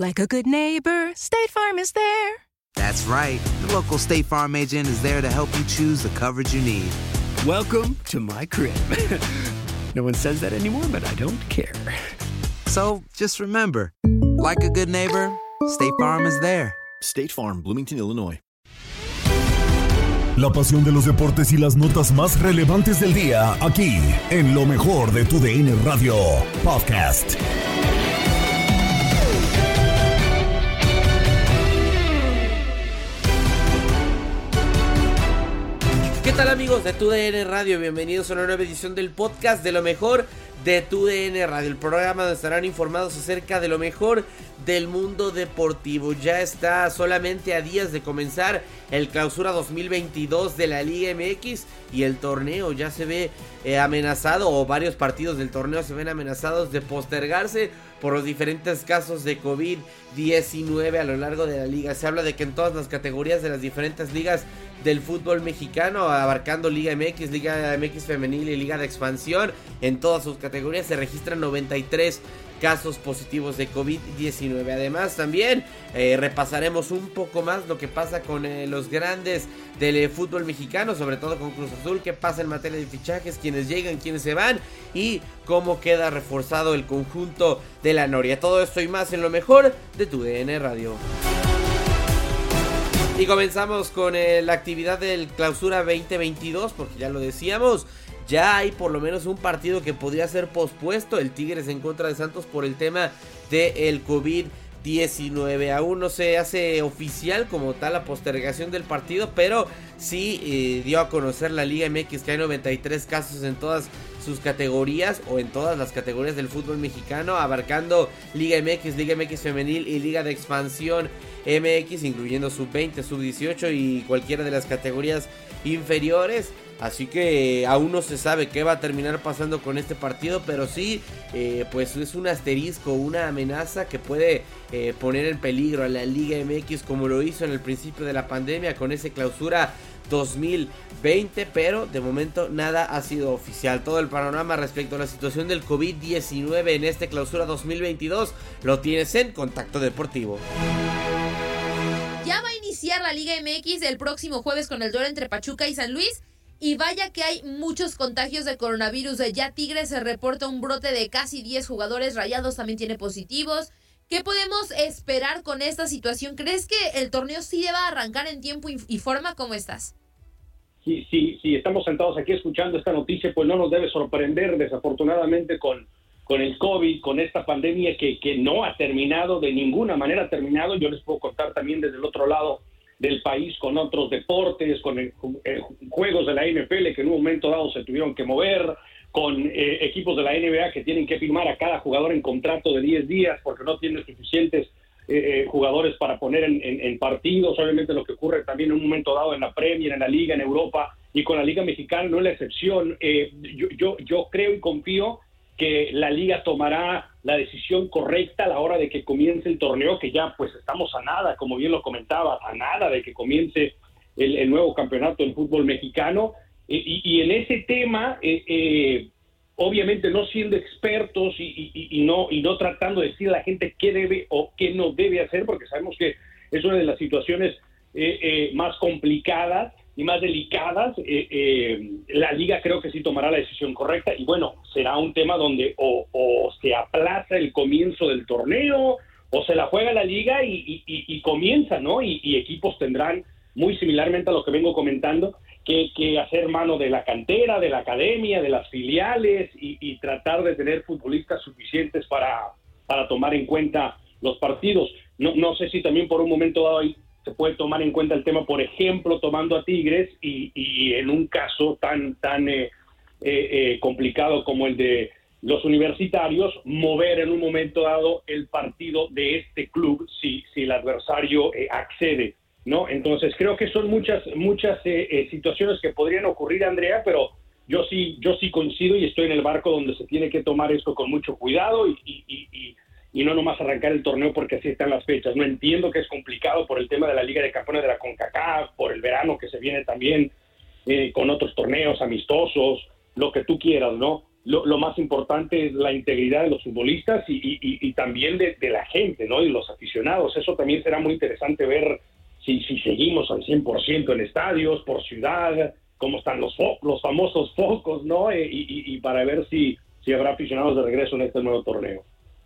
Like a good neighbor, State Farm is there. That's right. The local State Farm agent is there to help you choose the coverage you need. Welcome to my crib. no one says that anymore, but I don't care. So just remember, like a good neighbor, State Farm is there. State Farm, Bloomington, Illinois. La pasión de los deportes y las notas más relevantes del día, aquí, en lo mejor de tu DN Radio Podcast. Tal amigos de TUDN Radio? Bienvenidos a una nueva edición del podcast de lo mejor de TUDN Radio, el programa donde estarán informados acerca de lo mejor del mundo deportivo. Ya está solamente a días de comenzar el clausura 2022 de la Liga MX y el torneo ya se ve eh, amenazado o varios partidos del torneo se ven amenazados de postergarse por los diferentes casos de COVID-19 a lo largo de la liga. Se habla de que en todas las categorías de las diferentes ligas del fútbol mexicano, abarcando Liga MX, Liga MX femenil y Liga de expansión, en todas sus categorías se registran 93 casos positivos de COVID-19. Además, también eh, repasaremos un poco más lo que pasa con eh, los grandes del fútbol mexicano, sobre todo con Cruz Azul, qué pasa en materia de fichajes, quienes llegan, quienes se van y cómo queda reforzado el conjunto de la Noria. Todo esto y más en lo mejor de tu DN Radio. Y comenzamos con eh, la actividad del clausura 2022, porque ya lo decíamos, ya hay por lo menos un partido que podría ser pospuesto, el Tigres en contra de Santos por el tema del COVID-19. Aún no se hace oficial como tal la postergación del partido, pero sí eh, dio a conocer la Liga MX que hay 93 casos en todas sus categorías o en todas las categorías del fútbol mexicano, abarcando Liga MX, Liga MX femenil y Liga de expansión MX, incluyendo sub-20, sub-18 y cualquiera de las categorías inferiores. Así que aún no se sabe qué va a terminar pasando con este partido, pero sí, eh, pues es un asterisco, una amenaza que puede eh, poner en peligro a la Liga MX como lo hizo en el principio de la pandemia con ese clausura 2020, pero de momento nada ha sido oficial. Todo el panorama respecto a la situación del COVID-19 en este clausura 2022 lo tienes en Contacto Deportivo. Ya va a iniciar la Liga MX el próximo jueves con el duelo entre Pachuca y San Luis. Y vaya que hay muchos contagios de coronavirus. Ya Tigres se reporta un brote de casi 10 jugadores. Rayados también tiene positivos. ¿Qué podemos esperar con esta situación? ¿Crees que el torneo sí deba arrancar en tiempo y forma? ¿Cómo estás? Sí, sí, sí, estamos sentados aquí escuchando esta noticia, pues no nos debe sorprender desafortunadamente con, con el COVID, con esta pandemia que, que no ha terminado, de ninguna manera ha terminado. Yo les puedo contar también desde el otro lado del país con otros deportes, con el, eh, juegos de la NFL que en un momento dado se tuvieron que mover, con eh, equipos de la NBA que tienen que firmar a cada jugador en contrato de 10 días porque no tienen suficientes eh, jugadores para poner en, en, partidos, obviamente lo que ocurre también en un momento dado en la Premier, en la Liga, en Europa y con la Liga Mexicana no es la excepción. Eh, yo, yo, creo y confío que la liga tomará la decisión correcta a la hora de que comience el torneo, que ya pues estamos a nada, como bien lo comentaba, a nada de que comience el, nuevo campeonato del fútbol mexicano. Y, en ese tema, eh, eh, obviamente no siendo expertos y, no, y no tratando de decir a la gente qué debe o qué no debe hacer, porque sabemos que es una de las situaciones eh, más complicadas y más delicadas, eh, eh, la liga creo que sí tomará la decisión correcta y bueno, será un tema donde o, se aplaza el comienzo del torneo o se la juega la liga y, comienza, ¿no? Y, equipos tendrán, muy similarmente a lo que vengo comentando, que, hacer mano de la cantera, de la academia, de las filiales y, tratar de tener futbolistas suficientes para, para tomar en cuenta los partidos. No, no sé si también por un momento dado hay se puede tomar en cuenta el tema, por ejemplo, tomando a Tigres y, en un caso tan, tan eh, eh, eh, complicado como el de los universitarios, mover en un momento dado el partido de este club si, si el adversario accede. ¿No? Entonces creo que son muchas, muchas situaciones que podrían ocurrir, Andrea, pero yo sí, yo sí coincido y estoy en el barco donde se tiene que tomar esto con mucho cuidado y, y no nomás arrancar el torneo porque así están las fechas. No entiendo que es complicado por el tema de la Liga de Campeones de la CONCACAF, por el verano que se viene también eh, con otros torneos amistosos, lo que tú quieras, ¿no? Lo, más importante es la integridad de los futbolistas y, también de, la gente, ¿no? Y los aficionados. Eso también será muy interesante ver si, si seguimos al 100% en estadios, por ciudad, cómo están los, los famosos focos, ¿no? Eh, y, para ver si, si habrá aficionados de regreso en este nuevo torneo.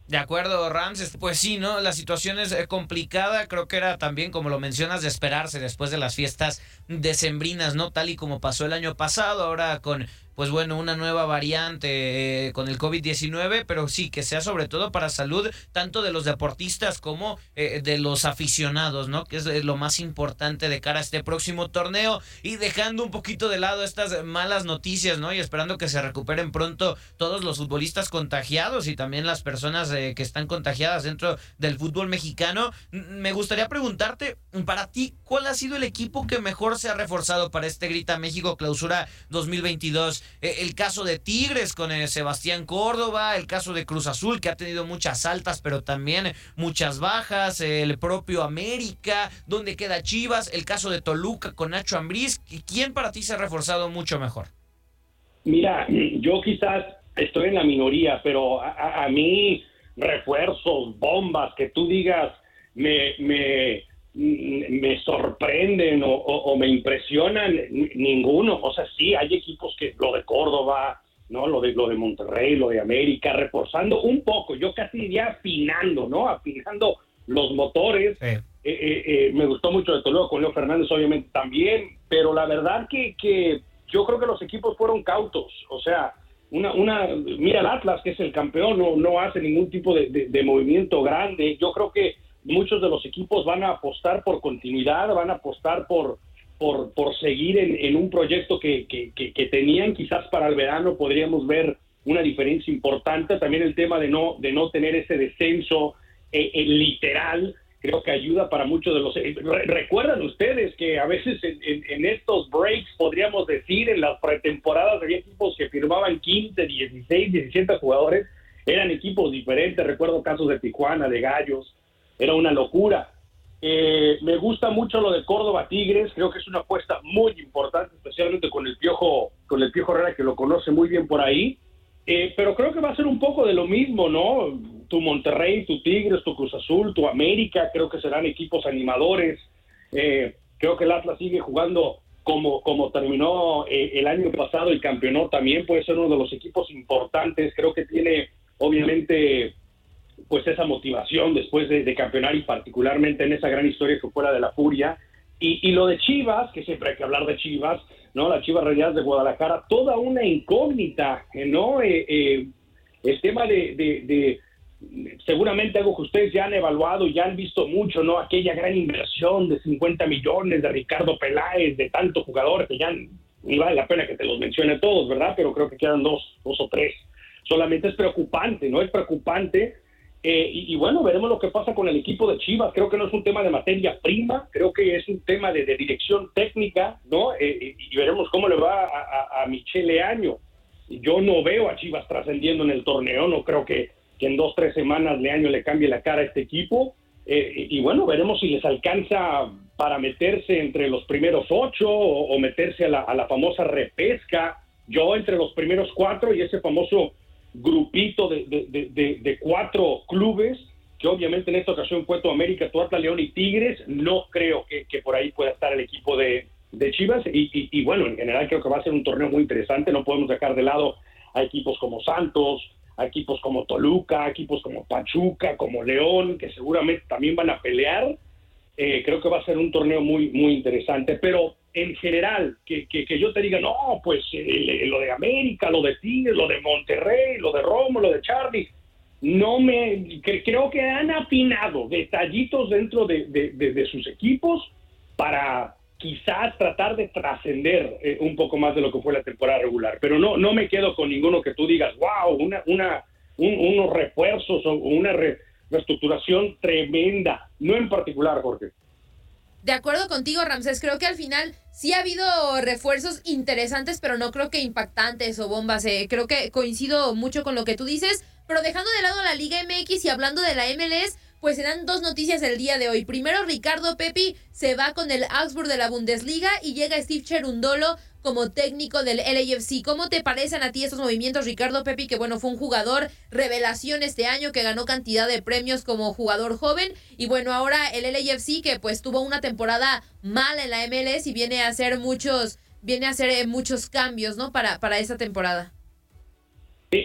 De acuerdo, Rams. Pues sí, ¿no? La situación es eh, complicada. Creo que era también, como lo mencionas, de esperarse después de las fiestas decembrinas, ¿no? Tal y como pasó el año pasado, ahora con pues bueno, una nueva variante eh, con el COVID-19, pero sí, que sea sobre todo para salud tanto de los deportistas como eh, de los aficionados, ¿no? Que es eh, lo más importante de cara a este próximo torneo y dejando un poquito de lado estas malas noticias, ¿no? Y esperando que se recuperen pronto todos los futbolistas contagiados y también las personas que están contagiadas dentro del fútbol mexicano. Me gustaría preguntarte, para ti, ¿cuál ha sido el equipo que mejor se ha reforzado para este Grita México Clausura 2022? Eh, el caso de Tigres con eh, Sebastián Córdoba, el caso de Cruz Azul que ha tenido muchas altas pero también muchas bajas, el propio América, donde queda Chivas, el caso de Toluca con Nacho Ambriz, ¿quién para ti se ha reforzado mucho mejor? Mira, yo quizás estoy en la minoría, pero a, mí refuerzos, bombas, que tú digas, me, me, me sorprenden o, me impresionan ninguno. O sea, sí, hay equipos que lo de Córdoba, ¿no? Lo de, lo de Monterrey, lo de América, reforzando un poco, yo casi diría afinando, ¿no? Afinando los motores. Eh, eh, eh, me gustó mucho de Toledo con Leo Fernández, obviamente también, pero la verdad que, que yo creo que los equipos fueron cautos. O sea, una, una, mira el Atlas, que es el campeón, no, no hace ningún tipo de movimiento grande. Yo creo que muchos de los equipos van a apostar por continuidad, van a apostar por, por, por seguir en, un proyecto que, que, tenían. Quizás para el verano podríamos ver una diferencia importante. También el tema de no, de no tener ese descenso eh, eh, literal, creo que ayuda para muchos de los... Eh, recuerdan ustedes que a veces en, estos breaks, podríamos decir, en las pretemporadas había equipos que firmaban 15, 16, 17 jugadores, eran equipos diferentes. Recuerdo casos de Tijuana, de Gallos, era una locura. Eh, me gusta mucho lo de Córdoba Tigres, creo que es una apuesta muy importante, especialmente con el Piojo, con el Piojo Herrera que lo conoce muy bien por ahí. Eh, pero creo que va a ser un poco de lo mismo, ¿no? Tu Monterrey, tu Tigres, tu Cruz Azul, tu América, creo que serán equipos animadores. Eh, creo que el Atlas sigue jugando como, como terminó el año pasado el campeonato también, puede ser uno de los equipos importantes. Creo que tiene, obviamente, pues esa motivación después de, campeonar y particularmente en esa gran historia que fuera de la Furia. Y, lo de Chivas, que siempre hay que hablar de Chivas, ¿no? La Chivas Realidad de Guadalajara, toda una incógnita, ¿no? Eh, eh, el tema de, de, seguramente algo que ustedes ya han evaluado y ya han visto mucho, ¿no? Aquella gran inversión de 50 millones de Ricardo Peláez, de tantos jugadores que ya ni vale la pena que te los mencione todos, ¿verdad? Pero creo que quedan dos, dos o tres. Solamente es preocupante, ¿no? Es preocupante eh, y, bueno, veremos lo que pasa con el equipo de Chivas. Creo que no es un tema de materia prima, creo que es un tema de, dirección técnica, ¿no? Eh, y veremos cómo le va a, a, Michele Año. Yo no veo a Chivas trascendiendo en el torneo, no creo que, que en dos, tres semanas de año le cambie la cara a este equipo. Eh, y bueno, veremos si les alcanza para meterse entre los primeros ocho o, meterse a la, a la, famosa repesca. Yo entre los primeros cuatro y ese famoso grupito de, de, de, cuatro clubes, que obviamente en esta ocasión fue tu América, León y Tigres, no creo que, que por ahí pueda estar el equipo de, Chivas. Y, bueno, en general creo que va a ser un torneo muy interesante. No podemos dejar de lado a equipos como Santos, a equipos como Toluca, equipos como Pachuca, como León, que seguramente también van a pelear. Eh, creo que va a ser un torneo muy, muy interesante, pero en general, que, que, yo te diga, no, pues eh, lo de América, lo de Tigres, lo de Monterrey, lo de Romo, lo de Charlie, no me, creo que han afinado detallitos dentro de, de sus equipos para, quizás tratar de trascender eh, un poco más de lo que fue la temporada regular. Pero no, no me quedo con ninguno que tú digas, wow, una, una, unos refuerzos o una reestructuración tremenda. No en particular, Jorge. De acuerdo contigo, Ramsés. Creo que al final sí ha habido refuerzos interesantes, pero no creo que impactantes o bombas. Eh. Creo que coincido mucho con lo que tú dices. Pero dejando de lado la Liga MX y hablando de la MLS, pues se dan dos noticias el día de hoy. Primero, Ricardo Pepi se va con el Augsburg de la Bundesliga y llega Steve Cherundolo como técnico del LAFC. ¿Cómo te parecen a ti estos movimientos, Ricardo Pepi, que bueno, fue un jugador revelación este año, que ganó cantidad de premios como jugador joven? Y bueno, ahora el LAFC, que pues tuvo una temporada mala en la MLS y viene a hacer muchos, viene a hacer eh, muchos cambios, ¿no? Para, para esta temporada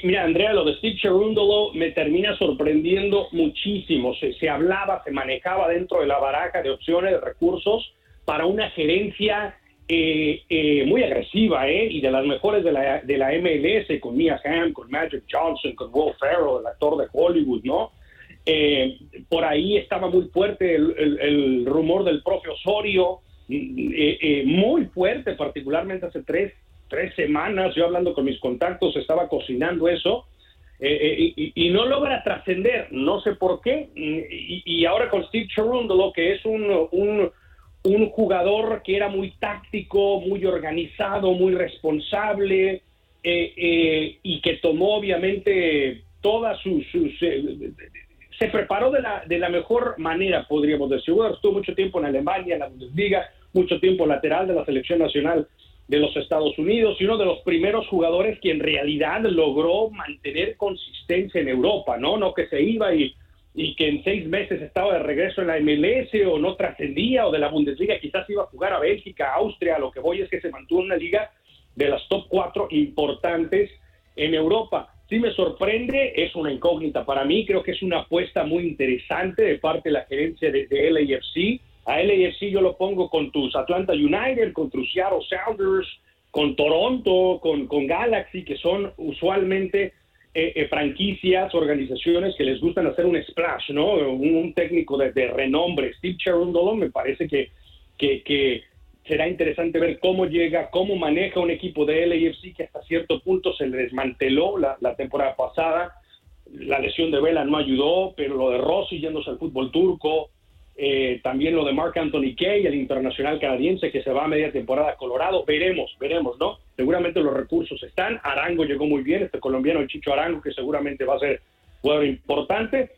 mira, Andrea, lo de Steve Cherundolo me termina sorprendiendo muchísimo. Se, se, hablaba, se manejaba dentro de la baraja de opciones, de recursos para una gerencia eh, eh, muy agresiva, ¿eh? Y de las mejores de la, de la MLS, con Mia Hamm, con Magic Johnson, con Will Ferrell, el actor de Hollywood, ¿no? Eh, por ahí estaba muy fuerte el, el, rumor del propio Osorio, muy fuerte, particularmente hace tres tres semanas, yo hablando con mis contactos, estaba cocinando eso, y, no logra trascender, no sé por qué, y, ahora con Steve Cherundolo, que es un, un, jugador que era muy táctico, muy organizado, muy responsable, eh, y que tomó obviamente todas sus... se preparó de la, de la mejor manera, podríamos decir. estuvo mucho tiempo en Alemania, en la Bundesliga, mucho tiempo lateral de la selección nacional de los Estados Unidos y uno de los primeros jugadores que en realidad logró mantener consistencia en Europa, ¿no? No que se iba y, y que en seis meses estaba de regreso en la MLS o no trascendía o de la Bundesliga, quizás iba a jugar a Bélgica, a Austria, lo que voy es que se mantuvo en una liga de las top cuatro importantes en Europa. Sí me sorprende, es una incógnita para mí, creo que es una apuesta muy interesante de parte de la gerencia de, de LAFC a LAFC yo lo pongo con tus Atlanta United, con tus Seattle Sounders, con Toronto, con, con Galaxy, que son usualmente eh, eh, franquicias, organizaciones que les gustan hacer un splash, ¿no? Un, técnico de, renombre. Steve Cherundolo me parece que, será interesante ver cómo llega, cómo maneja un equipo de LAFC que hasta cierto punto se le desmanteló la, la temporada pasada. La lesión de Vela no ayudó, pero lo de Rossi yéndose al fútbol turco, eh, también lo de Mark Anthony Kay, el internacional canadiense que se va a media temporada a Colorado. Veremos, veremos, ¿no? Seguramente los recursos están. Arango llegó muy bien, este colombiano, el Chicho Arango, que seguramente va a ser jugador importante.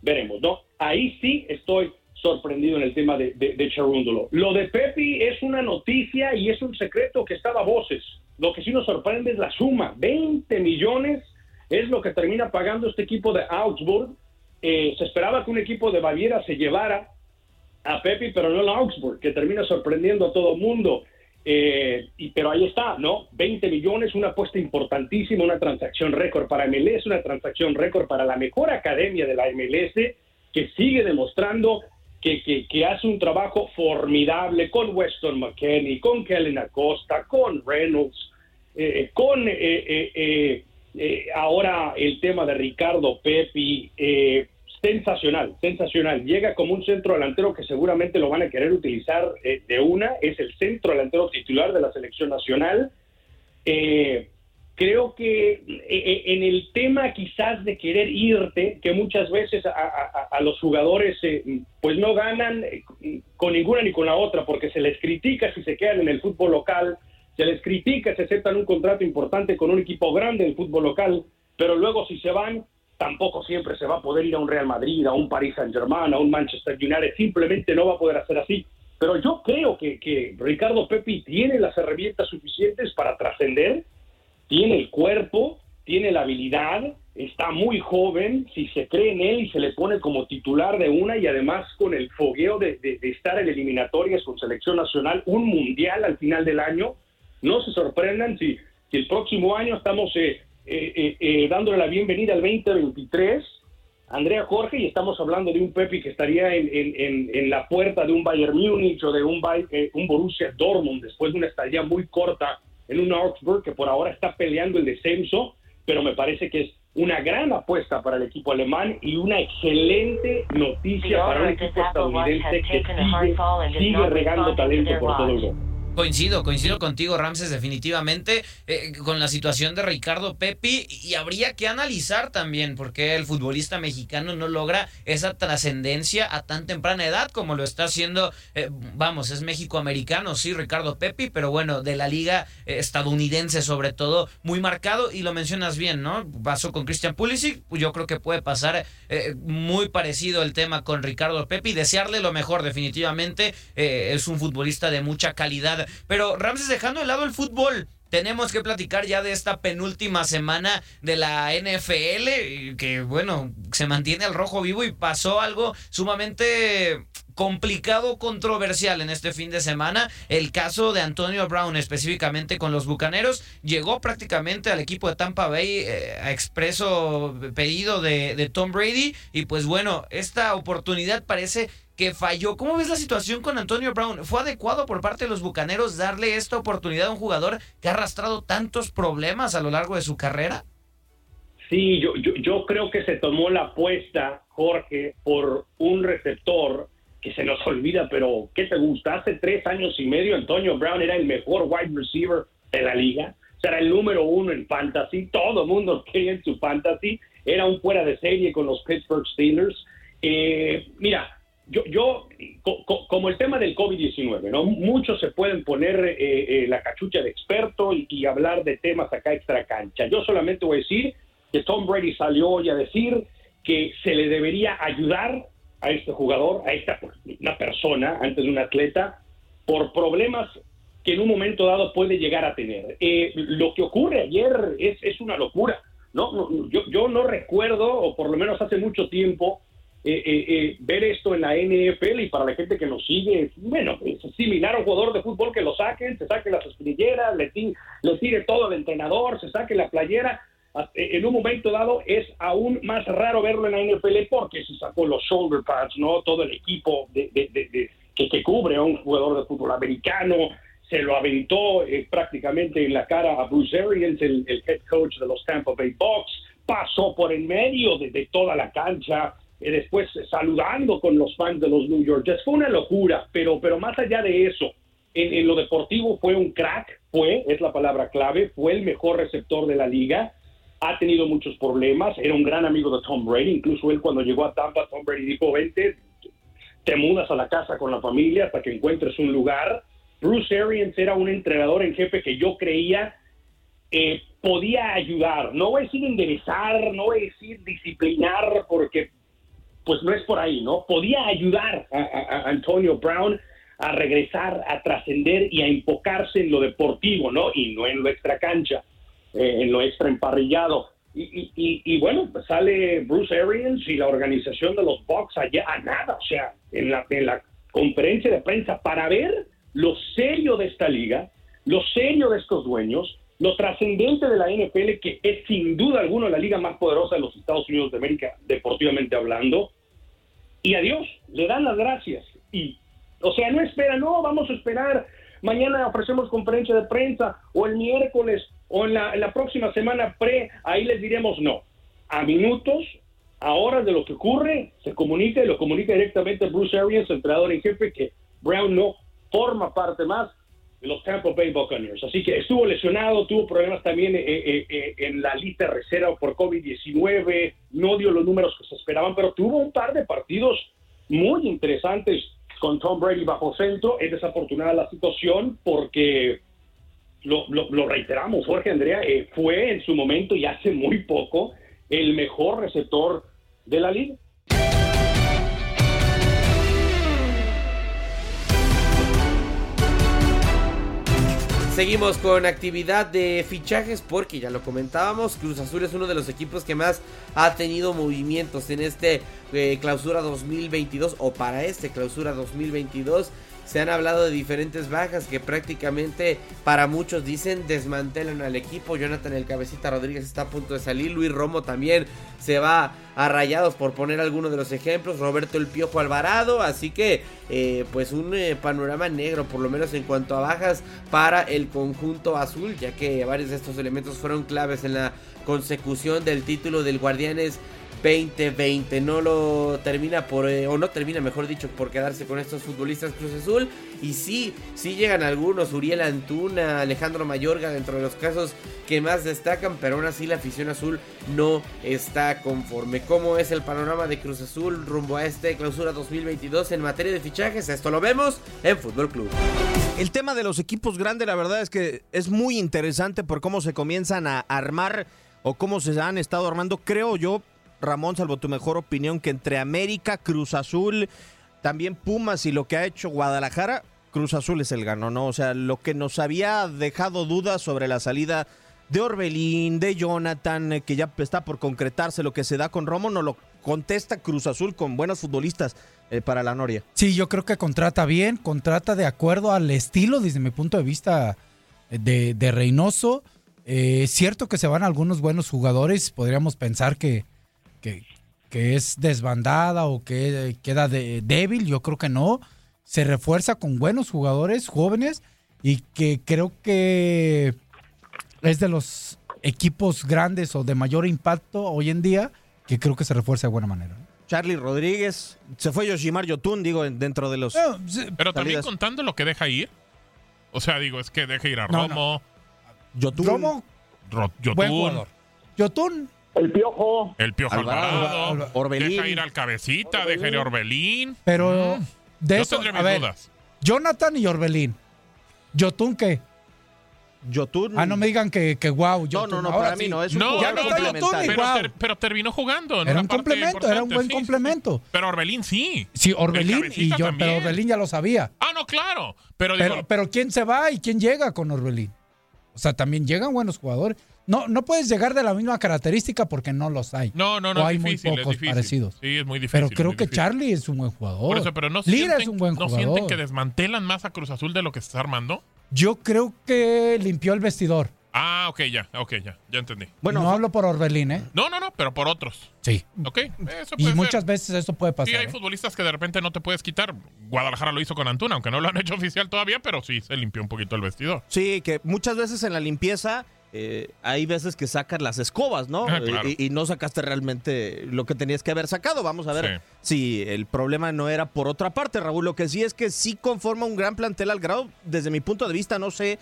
Veremos, ¿no? Ahí sí estoy sorprendido en el tema de, de, Cherúndolo. Lo de Pepi es una noticia y es un secreto que estaba a voces. Lo que sí nos sorprende es la suma. 20 millones es lo que termina pagando este equipo de Augsburg. Eh, se esperaba que un equipo de Baviera se llevara a Pepe, pero no a Augsburg, que termina sorprendiendo a todo el mundo. Eh, y, pero ahí está, ¿no? 20 millones, una apuesta importantísima, una transacción récord para MLS, una transacción récord para la mejor academia de la MLS, que sigue demostrando que, que, hace un trabajo formidable con Weston McKenney, con Kellen Acosta, con Reynolds, eh, con eh, ahora el tema de Ricardo Pepi sensacional, sensacional. Llega como un centro delantero que seguramente lo van a querer utilizar eh, de una. Es el centro delantero titular de la selección nacional. Eh, creo que eh, en el tema quizás de querer irte, que muchas veces a, los jugadores pues no ganan con ninguna ni con la otra, porque se les critica si se quedan en el fútbol local, se les critica, se aceptan un contrato importante con un equipo grande del fútbol local, pero luego si se van, tampoco siempre se va a poder ir a un Real Madrid, a un Paris Saint Germain, a un Manchester United, simplemente no va a poder hacer así. Pero yo creo que, Ricardo Pepi tiene las herramientas suficientes para trascender, tiene el cuerpo, tiene la habilidad, está muy joven, si se cree en él y se le pone como titular de una y además con el fogueo de, de, estar en eliminatorias con selección nacional, un mundial al final del año, no se sorprendan si, si el próximo año estamos eh, eh, eh, eh, dándole la bienvenida al 2023, Andrea Jorge, y estamos hablando de un Pepi que estaría en, en, en la puerta de un Bayern Múnich o de un, un Borussia Dortmund después de una estadía muy corta en un Augsburg que por ahora está peleando el descenso, pero me parece que es una gran apuesta para el equipo alemán y una excelente noticia para un equipo estadounidense que sigue, sigue regando talento por todo el mundo. Coincido, coincido contigo, Ramses, definitivamente, eh, con la situación de Ricardo Pepi. Y habría que analizar también por qué el futbolista mexicano no logra esa trascendencia a tan temprana edad como lo está haciendo, eh, vamos, es México-americano, sí, Ricardo Pepi, pero bueno, de la liga eh, estadounidense sobre todo, muy marcado. Y lo mencionas bien, ¿no? Pasó con Christian Pulisic, yo creo que puede pasar muy parecido el tema con Ricardo Pepi. Desearle lo mejor, definitivamente. es un futbolista de mucha calidad pero Ramses, dejando de lado el fútbol, tenemos que platicar ya de esta penúltima semana de la NFL, que bueno, se mantiene al rojo vivo y pasó algo sumamente complicado, controversial en este fin de semana. El caso de Antonio Brown, específicamente con los Bucaneros, llegó prácticamente al equipo de Tampa Bay eh, a expreso pedido de, de Tom Brady. Y pues bueno, esta oportunidad parece que falló. ¿Cómo ves la situación con Antonio Brown? ¿Fue adecuado por parte de los Bucaneros darle esta oportunidad a un jugador que ha arrastrado tantos problemas a lo largo de su carrera? Sí, yo, creo que se tomó la apuesta, Jorge, por un receptor que se nos olvida, pero ¿qué te gusta? Hace tres años y medio Antonio Brown era el mejor wide receiver de la liga, era el número uno en fantasy, todo el mundo quería en su fantasy, era un fuera de serie con los Pittsburgh Steelers. Eh, mira, yo, yo como el tema del COVID-19, ¿no? Muchos se pueden poner eh, eh, la cachucha de experto y, hablar de temas acá extra cancha. Yo solamente voy a decir que Tom Brady salió hoy a decir que se le debería ayudar a este jugador, a esta una persona, antes de un atleta, por problemas que en un momento dado puede llegar a tener. Eh, lo que ocurre ayer es, es una locura. no yo, yo no recuerdo, o por lo menos hace mucho tiempo, eh, eh, eh, ver esto en la NFL y para la gente que nos sigue, bueno, es a un jugador de fútbol que lo saquen, se saquen las espinilleras, le, le tire todo al entrenador, se saque la playera. En un momento dado es aún más raro verlo en la NFL porque se sacó los shoulder pads, ¿no? Todo el equipo de, que, que, cubre a un jugador de fútbol americano, se lo aventó prácticamente en la cara a Bruce Arians, el, head coach de los Tampa Bay Bucks, pasó por en medio de toda la cancha, después saludando con los fans de los New York. Fue una locura, pero, pero más allá de eso, en, lo deportivo fue un crack, fue, es la palabra clave, fue el mejor receptor de la liga, ha tenido muchos problemas, era un gran amigo de Tom Brady, incluso él cuando llegó a Tampa, Tom Brady dijo, vente, te mudas a la casa con la familia hasta que encuentres un lugar. Bruce Arians era un entrenador en jefe que yo creía eh, podía ayudar, no voy a decir enderezar, no voy a decir disciplinar, porque pues no es por ahí, ¿no? Podía ayudar a, Antonio Brown a regresar, a trascender y a enfocarse en lo deportivo, ¿no? Y no en lo extra cancha, eh, en lo extra emparrillado. Y, y, bueno, pues sale Bruce Arians y la organización de los Bucks allá a nada, o sea, en la, en la conferencia de prensa para ver lo serio de esta liga, lo serio de estos dueños, lo trascendente de la NFL, que es sin duda alguna la liga más poderosa de los Estados Unidos de América, deportivamente hablando, y adiós, le dan las gracias. Y, o sea, no espera, no, vamos a esperar, mañana ofrecemos conferencia de prensa, o el miércoles, o en la, próxima semana pre, ahí les diremos no. A minutos, a horas de lo que ocurre, se comunica y lo comunica directamente Bruce Arians, entrenador en jefe, que Brown no forma parte más los Tampa Bay Buccaneers. Así que estuvo lesionado, tuvo problemas también eh, eh, eh, en la lista reserva por COVID-19, no dio los números que se esperaban, pero tuvo un par de partidos muy interesantes con Tom Brady bajo centro. Es desafortunada la situación porque lo, lo, reiteramos, Jorge Andrea fue en su momento y hace muy poco el mejor receptor de la liga. Seguimos con actividad de fichajes porque ya lo comentábamos, Cruz Azul es uno de los equipos que más ha tenido movimientos en este eh, clausura 2022 o para este clausura 2022. Se han hablado de diferentes bajas que prácticamente para muchos dicen desmantelan al equipo. Jonathan el Cabecita Rodríguez está a punto de salir. Luis Romo también se va a Rayados por poner algunos de los ejemplos. Roberto el Piojo Alvarado. Así que eh, pues un eh, panorama negro por lo menos en cuanto a bajas para el conjunto azul. Ya que varios de estos elementos fueron claves en la consecución del título del Guardianes 2020. No lo termina por, eh, o no termina, mejor dicho, por quedarse con estos futbolistas Cruz Azul. Y sí, sí llegan algunos, Uriel Antuna, Alejandro Mayorga, dentro de los casos que más destacan, pero aún así la afición azul no está conforme. ¿Cómo es el panorama de Cruz Azul rumbo a este clausura 2022 en materia de fichajes? Esto lo vemos en Fútbol Club. El tema de los equipos grandes, la verdad es que es muy interesante por cómo se comienzan a armar o cómo se han estado armando, creo yo, Ramón, salvo tu mejor opinión, que entre América, Cruz Azul, también Pumas y lo que ha hecho Guadalajara, Cruz Azul es el gano, ¿no? O sea, lo que nos había dejado dudas sobre la salida de Orbelín, de Jonathan, eh, que ya está por concretarse lo que se da con Romo, no lo contesta Cruz Azul con buenos futbolistas eh, para la Noria. Sí, yo creo que contrata bien, contrata de acuerdo al estilo, desde mi punto de vista, eh, de, de Reynoso. Es cierto que se van algunos buenos jugadores, podríamos pensar que, que, es desbandada o que queda de, débil, yo creo que no. Se refuerza con buenos jugadores jóvenes y que creo que es de los equipos grandes o de mayor impacto hoy en día que creo que se refuerza de buena manera. Charlie Rodríguez, se fue Yoshimar Yotun, digo, dentro de los. Pero también contando lo que deja ir. O sea, digo, es que deja ir a Romo. Yotun. Romo. Yotun. Buen jugador. Yotun el Piojo. El Piojo Alvarado. Orbelín. Deja ir al Cabecita, deja ir a Orbelín. Pero mm. de Yo eso, a mis ver, dudas. Jonathan y Orbelín. ¿Yotun qué? Yotun. Ah, no me digan que, que wow. No, no, no, para mí no, es un No, Ya no está Yotun y pero, guau. ter- pero terminó jugando. en Era un complemento, era un buen sí, sí. complemento. Pero Orbelín sí. Sí, El Orbelín y yo, también. pero Orbelín ya lo sabía. Ah, no, claro. Pero, digo, Pero, pero ¿quién se va y quién llega con Orbelín? O sea, también llegan buenos jugadores. No, no puedes llegar de la misma característica porque no los hay. no, no, no, o es hay difícil, muy es pocos difícil. parecidos. Sí, es muy difícil. Pero creo que difícil. Charlie es un buen jugador. Por eso, pero no Lira sienten, es un buen ¿no jugador. sienten que desmantelan más a Cruz Azul de lo que se está armando? Yo creo que limpió el vestidor. Ah, ok, ya, ok, ya, ya entendí. Bueno, no hablo por Orbelín, ¿eh? No, no, no, pero por otros. Sí. Ok, eso Y puede muchas ser. veces eso puede pasar. Sí, hay ¿eh? futbolistas que de repente no te puedes quitar. Guadalajara lo hizo con Antuna, aunque no lo han hecho oficial todavía, pero sí se limpió un poquito el vestidor. Sí, que muchas veces en la limpieza eh, hay veces que sacas las escobas, ¿no? Ah, claro. y, y no sacaste realmente lo que tenías que haber sacado. Vamos a ver si el problema no era por otra parte, Raúl. Lo que sí es que sí conforma un gran plantel al grado, desde mi punto de vista, no sé,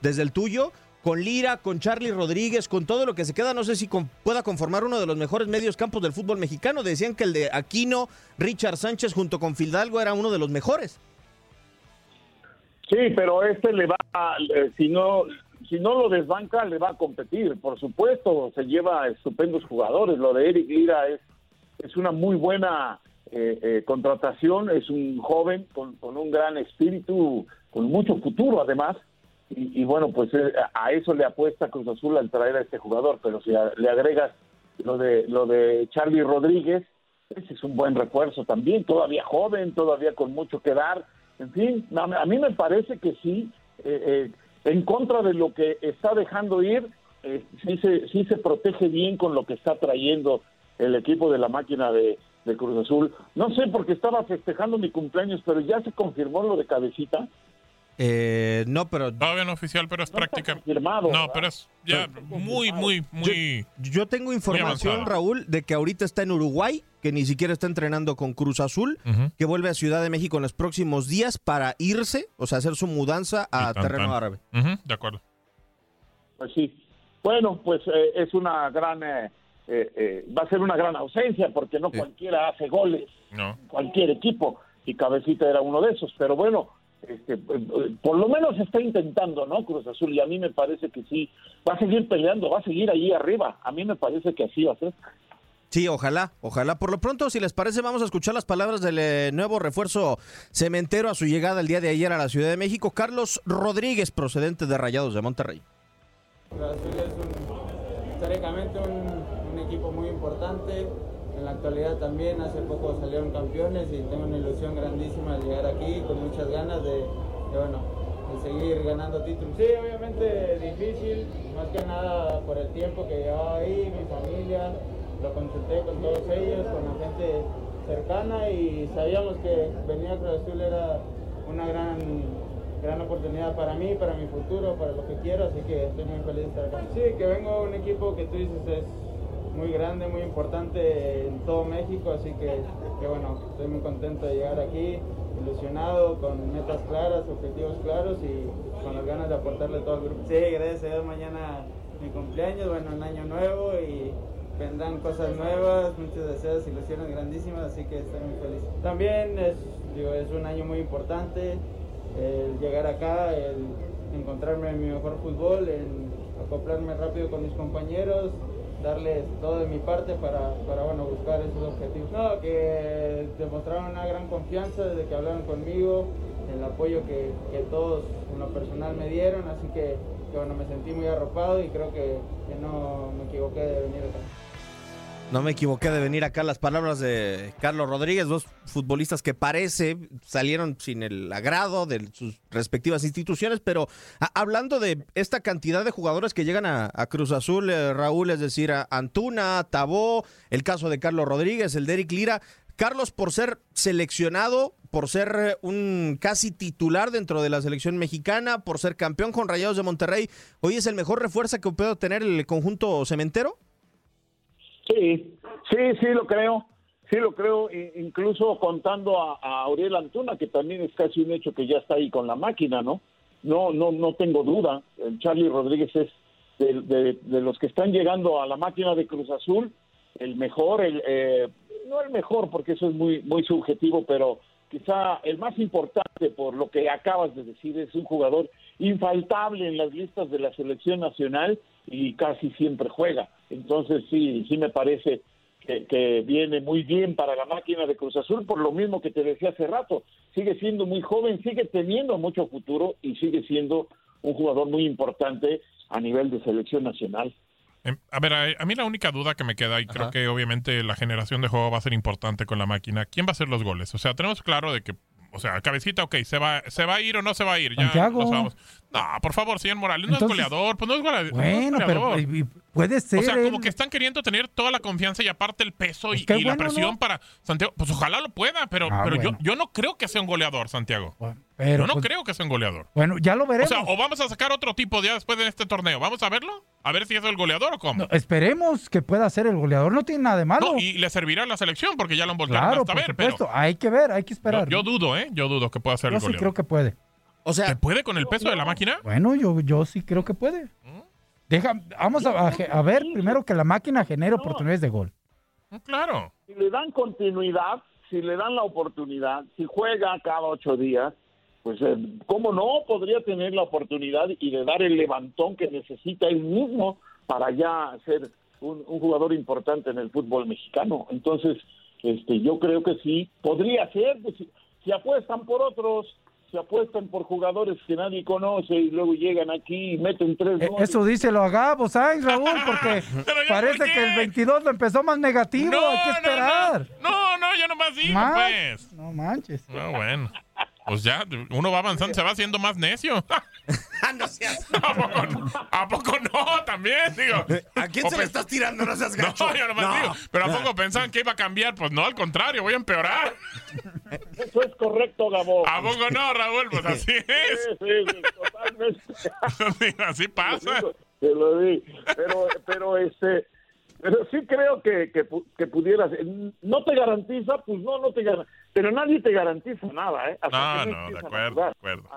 desde el tuyo, con Lira, con Charlie Rodríguez, con todo lo que se queda, no sé si con- pueda conformar uno de los mejores medios campos del fútbol mexicano. Decían que el de Aquino, Richard Sánchez junto con Fidalgo era uno de los mejores. Sí, pero este le va, a- eh, si no, si no lo desbanca, le va a competir. Por supuesto, se lleva estupendos jugadores. Lo de Eric Lira es, es una muy buena eh, eh, contratación. Es un joven con, con un gran espíritu, con mucho futuro además. Y, bueno, pues eh, a eso le apuesta Cruz Azul al traer a este jugador. Pero si le agregas lo de, lo de Charlie Rodríguez, ese es un buen refuerzo también. Todavía joven, todavía con mucho que dar. En fin, a, mí me parece que sí, en contra de lo que está dejando ir, eh, sí, se, sí se protege bien con lo que está trayendo el equipo de la máquina de, de Cruz Azul. No sé porque estaba festejando mi cumpleaños, pero ya se confirmó lo de cabecita. Eh, no, pero Todavía no oficial, pero es práctica. confirmado, No, ¿verdad? pero es ya muy, muy, muy. Yo tengo información. Raúl, de que ahorita está en Uruguay, que ni siquiera está entrenando con Cruz Azul, que vuelve a Ciudad de México en los próximos días para irse, o sea, hacer su mudanza a tan, terreno tan. árabe. De acuerdo. Pues sí. Bueno, pues eh, es una gran, eh, eh, eh, va a ser una gran ausencia porque no cualquiera hace goles, No. cualquier equipo, y Cabecita era uno de esos. Pero bueno, este, por lo menos está intentando, ¿no? Cruz Azul, y a mí me parece que sí, va a seguir peleando, va a seguir allí arriba. A mí me parece que así va a ser. Sí, ojalá, ojalá. Por lo pronto, si les parece, vamos a escuchar las palabras del eh, nuevo refuerzo cementero a su llegada el día de ayer a la Ciudad de México, Carlos Rodríguez, procedente de Rayados de Monterrey. Cruz Azul es un, históricamente un, un equipo muy importante. En la actualidad también, hace poco salieron campeones y tengo una ilusión grandísima de llegar aquí con muchas ganas de, de, bueno, de seguir ganando títulos. Sí, obviamente difícil, más que nada por el tiempo que llevaba ahí, mi familia, lo consulté con todos ellos, con la gente cercana y sabíamos que venir a Cruz Azul era una gran, gran oportunidad para mí, para mi futuro, para lo que quiero, así que estoy muy feliz de estar acá. Sí, que vengo a un equipo que tú dices es muy grande, muy importante en todo México, así que, que, bueno, estoy muy contento de llegar aquí, ilusionado, con metas claras, objetivos claros y con las ganas de aportarle todo el grupo. Sí, gracias a Dios, mañana mi cumpleaños, bueno, un año nuevo y vendrán cosas nuevas, muchos deseos, ilusiones grandísimas, así que estoy muy feliz. También es, digo, es un año muy importante, el llegar acá, el encontrarme en mi mejor fútbol, en acoplarme rápido con mis compañeros, darles todo de mi parte para, para bueno, buscar esos objetivos. No, que demostraron una gran confianza desde que hablaron conmigo, el apoyo que, que todos en lo personal me dieron, así que, bueno, me sentí muy arropado y creo que, que no me equivoqué de venir acá. No me equivoqué de venir acá las palabras de Carlos Rodríguez, dos futbolistas que parece salieron sin el agrado de sus respectivas instituciones, pero a, hablando de esta cantidad de jugadores que llegan a, a Cruz Azul, eh, Raúl, es decir, a Antuna, Tabó, el caso de Carlos Rodríguez, el de Lira, Carlos por ser seleccionado, por ser eh, un casi titular dentro de la selección mexicana, por ser campeón con Rayados de Monterrey, hoy es el mejor refuerzo que puede tener el conjunto cementero. Sí, sí, sí lo creo. Sí lo creo, incluso contando a, a Auriel Antuna, que también es casi un hecho que ya está ahí con la máquina, ¿no? No, no, no tengo duda. El Charlie Rodríguez es de, de, de los que están llegando a la máquina de Cruz Azul, el mejor, el, eh, no el mejor, porque eso es muy, muy subjetivo, pero quizá el más importante por lo que acabas de decir, es un jugador infaltable en las listas de la selección nacional y casi siempre juega. Entonces sí, sí me parece que, que, viene muy bien para la máquina de Cruz Azul, por lo mismo que te decía hace rato, sigue siendo muy joven, sigue teniendo mucho futuro y sigue siendo un jugador muy importante a nivel de selección nacional. A ver, a, a, mí la única duda que me queda, y Ajá. creo que obviamente la generación de juego va a ser importante con la máquina, ¿quién va a hacer los goles? O sea, tenemos claro de que, o sea, cabecita, ok, ¿se va, ¿se va a ir o no se va a ir? Ya Santiago. lo sabemos. No, por favor, señor Morales, no Entonces, es goleador, pues no es goleador. Bueno, no es pero puede ser. O sea, él. como que están queriendo tener toda la confianza y aparte el peso y, Pues y la presión ¿no? para Santiago. Pues ojalá lo pueda, pero, Ah, pero bueno. yo, yo no creo que sea un goleador, Santiago. pero, yo no pues, creo que sea un goleador. Bueno, ya lo O veremos. sea, o vamos a sacar otro tipo ya después de este torneo. ¿Vamos a verlo? A ver si es el goleador o cómo. No, esperemos que pueda ser el goleador. No tiene nada de malo. No, y le servirá a la selección porque ya lo han volteado claro, hasta por ver, pero supuesto. Hay que ver, hay que esperar. yo, yo dudo, ¿eh? Yo dudo que pueda ser Yo el sí goleador. creo que puede. O sea, ¿Que puede con el peso de la máquina? Bueno, yo, yo sí creo que puede. Deja, vamos a, a- a ver primero que la máquina genere oportunidades de gol. Claro. Si le dan continuidad, si le dan la oportunidad, si juega cada ocho días, pues eh, cómo no podría tener la oportunidad y de dar el levantón que necesita él mismo para ya ser un, un jugador importante en el fútbol mexicano. Entonces, este, yo creo que sí, podría ser, pues, si, si apuestan por otros, si apuestan por jugadores que nadie conoce y luego llegan aquí y meten tres Eh, goles. Eso dice lo hagamos, Sainz, Raúl, porque parece que el 22 lo empezó más negativo. No, hay que no, esperar. No, no, yo nomás digo, Más. pues. No manches. No, bueno. Pues ya, uno va avanzando, se va haciendo más necio. no seas... ¿A poco no? ¿A poco no? También, digo. ¿A quién se le estás tirando? No seas gacho. No, yo nomás No. digo. Pero ¿a poco pensaban que iba a cambiar? Pues no, al contrario, voy a empeorar. Eso es correcto, Gabo. ¿A poco no, Raúl? Pues así es. Sí, sí, sí, totalmente. Digo, así pasa. Te lo di. Pero, pero este, pero sí creo que, que, que pudieras. No te garantiza, pues no, no te garantiza. Pero nadie te garantiza nada, ¿eh? Hasta No, no, acuerdo, de acuerdo.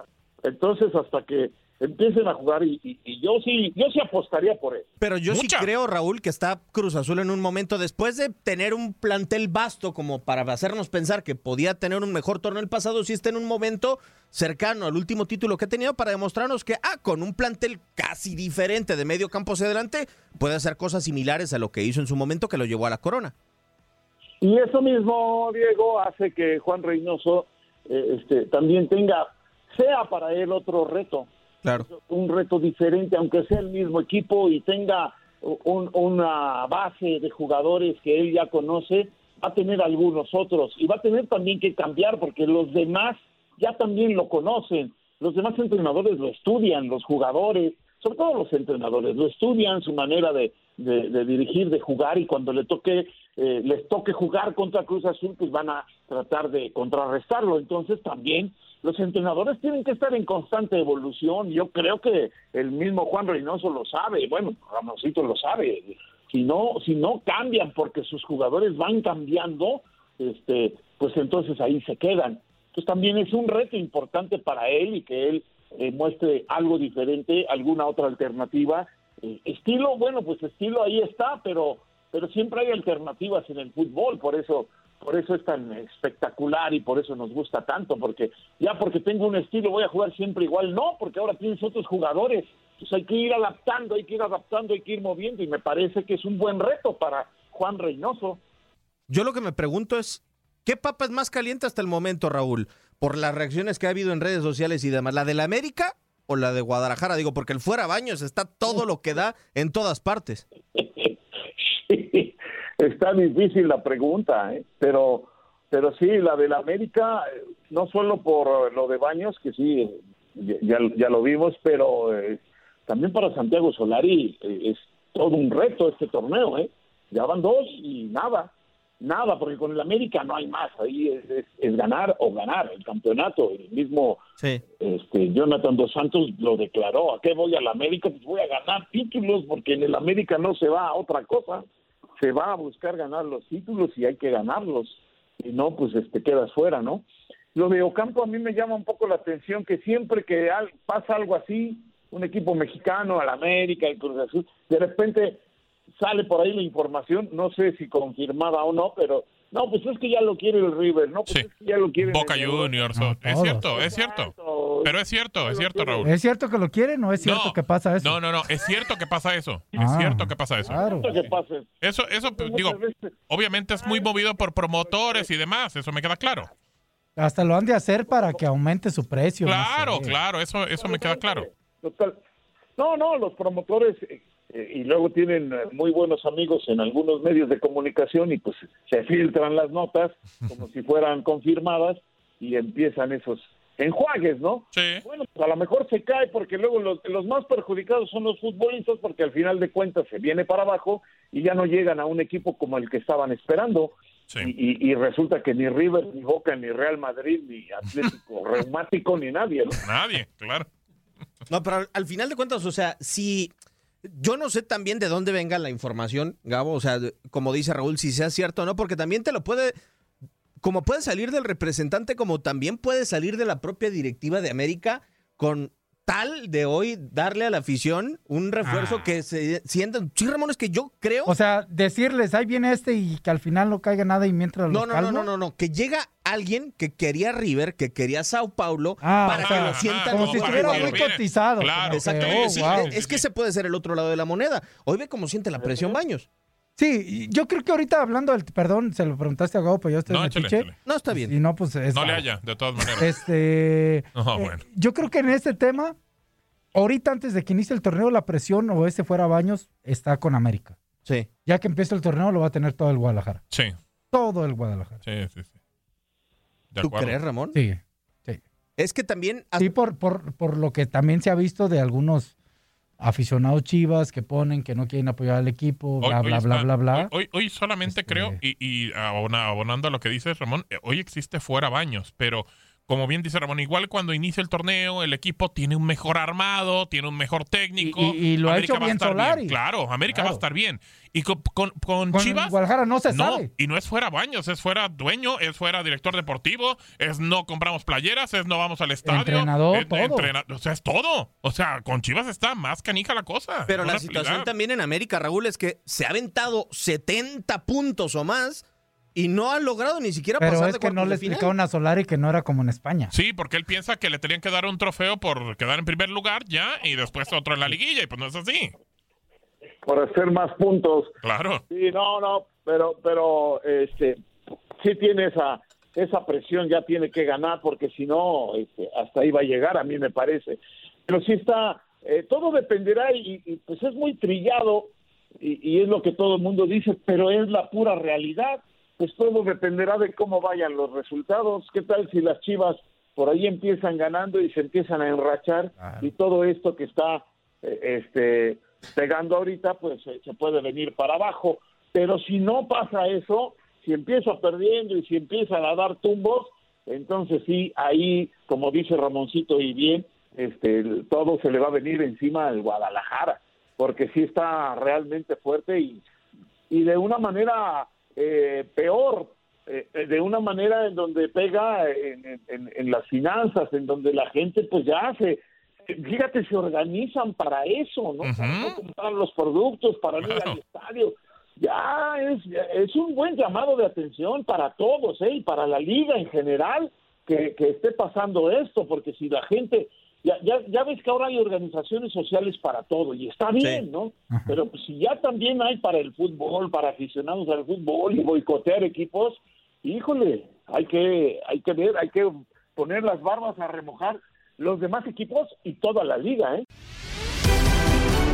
Entonces, hasta que empiecen a jugar y, y- y yo sí yo sí apostaría por él. Pero yo sí creo, Raúl, que está Cruz Azul en un momento, después de tener un plantel vasto como para hacernos pensar que podía tener un mejor torneo el pasado, sí está en un momento cercano al último título que ha tenido para demostrarnos que, ah, con un plantel casi diferente de medio campo hacia adelante, puede hacer cosas similares a lo que hizo en su momento que lo llevó a la corona. Y eso mismo, Diego, hace que Juan Reynoso eh, este, también tenga, sea para él otro reto. Un reto diferente, aunque sea el mismo equipo y tenga un- una base de jugadores que él ya conoce, va a tener algunos otros y va a tener también que cambiar porque los demás ya también lo conocen. Los demás entrenadores lo estudian, los jugadores, sobre todo los entrenadores, lo estudian, su manera de, de- de dirigir, de jugar y cuando le toque, eh, les toque jugar contra Cruz Azul, pues van a tratar de contrarrestarlo. Entonces también los entrenadores tienen que estar en constante evolución. Yo creo que el mismo Juan Reynoso lo sabe, bueno, Ramoncito lo sabe. Si no, si no cambian porque sus jugadores van cambiando, este, pues entonces ahí se quedan. Entonces también es un reto importante para él y que él eh, muestre algo diferente, alguna otra alternativa. Eh, estilo, bueno, pues estilo ahí está, pero pero siempre hay alternativas en el fútbol, por eso por eso es tan espectacular y por eso nos gusta tanto, porque ya porque tengo un estilo voy a jugar siempre igual, no, porque ahora tienes otros jugadores, entonces hay que ir adaptando, hay que ir adaptando, hay que ir moviendo y me parece que es un buen reto para Juan Reynoso. Yo lo que me pregunto es, ¿qué papa es más caliente hasta el momento, Raúl? Por las reacciones que ha habido en redes sociales y demás, ¿la de la América o la de Guadalajara? Digo, porque el fuera baños está todo lo que da en todas partes. Está difícil la pregunta, ¿eh? pero pero sí, la del América, no solo por lo de Baños, que sí, ya, ya lo vimos, pero eh, también para Santiago Solari eh, es todo un reto este torneo, ¿eh? Ya van dos y nada, nada, porque con el América no hay más, ahí es, es- es ganar o ganar el campeonato, el mismo este, Jonathan Dos Santos lo declaró, ¿a qué voy al América? Pues voy a ganar títulos, porque en el América no se va a otra cosa, se va a buscar ganar los títulos y hay que ganarlos, y no, pues este quedas fuera, ¿no? Lo de Ocampo a mí me llama un poco la atención que siempre que al- pasa algo así, un equipo mexicano, al América, el Cruz Azul, de repente sale por ahí la información, no sé si confirmada o no, pero no, pues es que ya lo quiere el River, no, pues es que ya lo quiere el Boca Juniors. o- es cierto, es cierto. Pero es cierto, es cierto, Raúl. ¿Es cierto que lo quieren o es cierto No, que pasa eso? No, no, no, es cierto que pasa eso. Es Ah, cierto que pasa eso. claro. Eso, eso, digo, obviamente es muy movido por promotores y demás, eso me queda claro. Hasta lo han de hacer para que aumente su precio. no Claro, sé. claro, eso, eso me queda claro. Total. No, no, los promotores eh, eh, y luego tienen eh, muy buenos amigos en algunos medios de comunicación y pues se filtran las notas como si fueran confirmadas y empiezan esos enjuagues, ¿no? Bueno, pues a lo mejor se cae porque luego los, los más perjudicados son los futbolistas porque al final de cuentas se viene para abajo y ya no llegan a un equipo como el que estaban esperando. Y, y- y resulta que ni River, ni Boca, ni Real Madrid, ni Atlético Reumático, ni nadie, ¿no? Nadie, claro. No, pero al, al final de cuentas, o sea, si yo no sé también de dónde venga la información, Gabo, o sea, como dice Raúl, si sea cierto o no, porque también te lo puede, como puede salir del representante, como también puede salir de la propia directiva de América con tal de hoy darle a la afición un refuerzo que se sientan. Sí, Ramón, es que yo creo. Ah. O sea, decirles, ahí viene este y que al final no caiga nada y mientras No, los no, no, calmo. no, no, no, que llega alguien que quería River, que quería Sao Paulo, Ah, para o que lo sientan como si igual. estuviera muy cotizado. Claro, Exacto. que, oh, Sí, wow. es que ese puede ser el otro lado de la moneda. Hoy ve cómo siente la presión Baños. Sí, yo creo que ahorita hablando del, perdón, se lo preguntaste a Gabo, pero yo estoy No, en échale, échale. No, está bien. Y no, pues es. No le haya, de todas maneras. Este. No, eh, bueno. Yo creo que en este tema, ahorita antes de que inicie el torneo, la presión o ese fuera Baños está con América. Sí. Ya que empiece el torneo, lo va a tener todo el Guadalajara. Sí, Todo el Guadalajara. sí, sí. sí. De ¿Tú acuerdo. crees, Ramón? Sí, sí. Es que también. Sí, por, por, por lo que también se ha visto de algunos aficionados chivas que ponen que no quieren apoyar al equipo, bla, Hoy- bla, hoy bla, está- bla, bla. Hoy, hoy- hoy solamente creo, y, y abona- abonando a lo que dices, Ramón, eh, hoy existe fuera baños, pero como bien dice Ramón, igual cuando inicia el torneo, el equipo tiene un mejor armado, tiene un mejor técnico. Y, lo ha hecho bien Solari. Claro, América va a estar bien. Y con, con, con, Chivas. Guadalajara no se no, sabe. Y no es fuera Baños, es fuera dueño, es fuera director deportivo, es no compramos playeras, es no vamos al estadio. Entrenador, todo. o sea, es todo. O sea, con Chivas está más canija la cosa. Pero la situación también en América, Raúl, es que se ha aventado 70 puntos o más y no ha logrado ni siquiera Pero pasar es de que no le explicaron a Solari que no era como en España. Sí, porque él piensa que le tenían que dar un trofeo por quedar en primer lugar ya y después otro en la liguilla y pues no es así. Por hacer más puntos. Claro. Sí, no, no, pero, pero, este, sí tiene esa, esa presión, ya tiene que ganar porque si no, este, hasta ahí va a llegar, a mí me parece. Pero sí está, eh, todo dependerá y, y, pues es muy trillado y, y es lo que todo el mundo dice, pero es la pura realidad pues todo dependerá de cómo vayan los resultados. ¿Qué tal si las Chivas por ahí empiezan ganando y se empiezan a enrachar y todo esto que está eh, este pegando ahorita pues se puede venir para abajo, pero si no pasa eso, si empieza perdiendo y si empiezan a dar tumbos, entonces sí ahí como dice Ramoncito y bien, este todo se le va a venir encima al Guadalajara, porque sí está realmente fuerte y y de una manera eh, peor, eh, de una manera en donde pega en, en, en, las finanzas, en donde la gente pues ya se, fíjate, se organizan para eso, ¿no? Para no comprar los productos, para ir al estadio. Ya es, es un buen llamado de atención para todos, ¿eh? Y para la liga en general, que, que esté pasando esto, porque si la gente ya, ya, ya ves que ahora hay organizaciones sociales para todo y está bien, ¿no? Pero pues, si ya también hay para el fútbol, para aficionados al fútbol y boicotear equipos, híjole, hay que, hay que ver, hay que poner las barbas a remojar los demás equipos y toda la liga, ¿eh?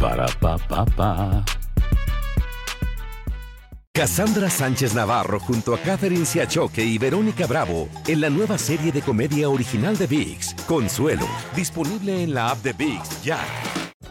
Para pa. Cassandra Sánchez Navarro junto a Catherine Siachoque y Verónica Bravo en la nueva serie de comedia original de VIX, Consuelo, disponible en la app de VIX ya.